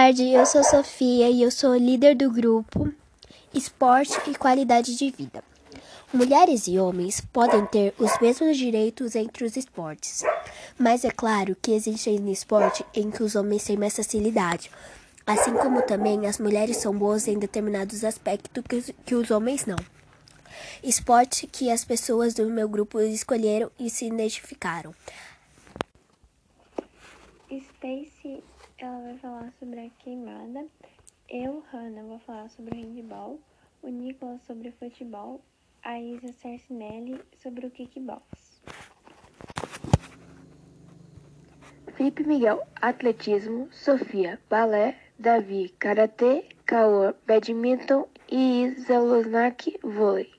tarde, eu sou Sofia e eu sou líder do grupo Esporte e Qualidade de Vida. Mulheres e homens podem ter os mesmos direitos entre os esportes, mas é claro que existem esportes em que os homens têm mais facilidade, assim como também as mulheres são boas em determinados aspectos que, que os homens não. Esporte que as pessoas do meu grupo escolheram e se identificaram. Stacy, ela vai falar sobre a queimada. Eu, Hannah, vou falar sobre o handball. O Nicolas sobre o futebol. A Isa Sarcinelli sobre o kickbox. Felipe Miguel, atletismo. Sofia, balé. Davi, karatê. Cauã, badminton. E Isa Losnak, vôlei.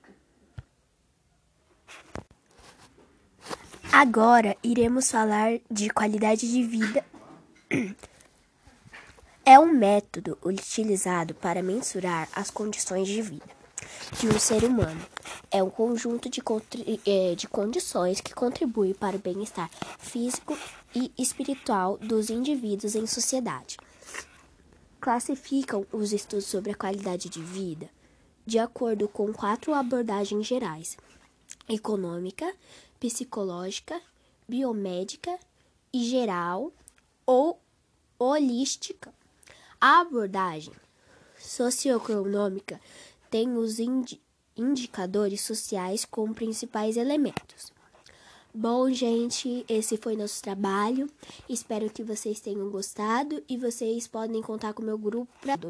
Agora iremos falar de qualidade de vida. É um método utilizado para mensurar as condições de vida de um ser humano. É um conjunto de, é, de condições que contribui para o bem-estar físico e espiritual dos indivíduos em sociedade. Classificam os estudos sobre a qualidade de vida de acordo com quatro abordagens gerais: econômica, psicológica, biomédica e geral ou holística. A abordagem socioeconômica tem os indi indicadores sociais como principais elementos. Bom, gente, esse foi nosso trabalho. Espero que vocês tenham gostado e vocês podem contar com o meu grupo. Obrigada.